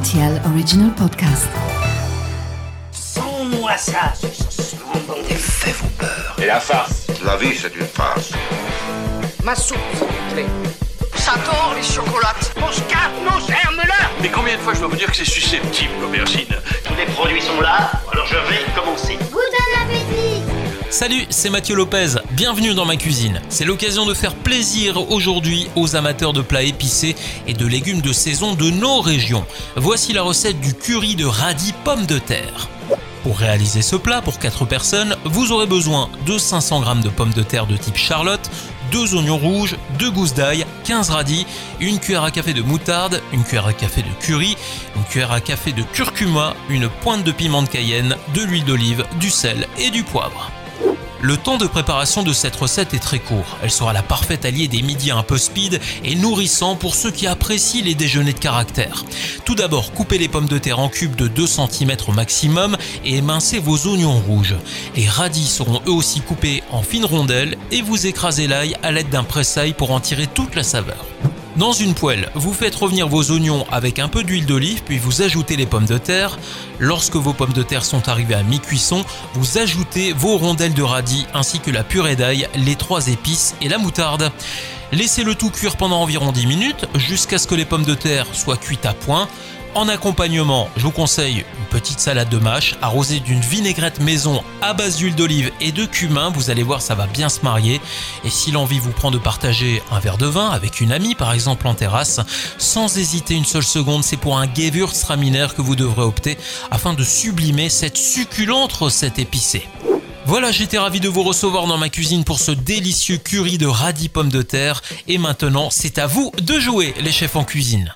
RTL Original Podcast. Sans-moi ça, des faits vos peurs. Et la farce La vie, c'est une farce. Ma soupe, s'il vous plaît. J'adore les chocolates. Mon scarpe, nos germes-là Mais combien de fois je dois vous dire que c'est susceptible, l'aubergine Tous les produits sont là, alors je vais commencer. Salut, c'est Mathieu Lopez, bienvenue dans ma cuisine. C'est l'occasion de faire plaisir aujourd'hui aux amateurs de plats épicés et de légumes de saison de nos régions. Voici la recette du curry de radis pommes de terre. Pour réaliser ce plat pour 4 personnes, vous aurez besoin de 500 g de pommes de terre de type Charlotte, 2 oignons rouges, 2 gousses d'ail, 15 radis, une cuillère à café de moutarde, une cuillère à café de curry, une cuillère à café de curcuma, une pointe de piment de cayenne, de l'huile d'olive, du sel et du poivre. Le temps de préparation de cette recette est très court. Elle sera la parfaite alliée des midis un peu speed et nourrissant pour ceux qui apprécient les déjeuners de caractère. Tout d'abord, coupez les pommes de terre en cubes de 2 cm au maximum et émincez vos oignons rouges. Les radis seront eux aussi coupés en fines rondelles et vous écrasez l'ail à l'aide d'un pressail pour en tirer toute la saveur. Dans une poêle, vous faites revenir vos oignons avec un peu d'huile d'olive, puis vous ajoutez les pommes de terre. Lorsque vos pommes de terre sont arrivées à mi-cuisson, vous ajoutez vos rondelles de radis ainsi que la purée d'ail, les trois épices et la moutarde. Laissez le tout cuire pendant environ 10 minutes jusqu'à ce que les pommes de terre soient cuites à point. En accompagnement, je vous conseille petite salade de mâche arrosée d'une vinaigrette maison à base d'huile d'olive et de cumin. Vous allez voir, ça va bien se marier. Et si l'envie vous prend de partager un verre de vin avec une amie, par exemple en terrasse, sans hésiter une seule seconde, c'est pour un Gewürztraminer que vous devrez opter afin de sublimer cette succulente recette épicée. Voilà, j'étais ravi de vous recevoir dans ma cuisine pour ce délicieux curry de radis pommes de terre. Et maintenant, c'est à vous de jouer, les chefs en cuisine.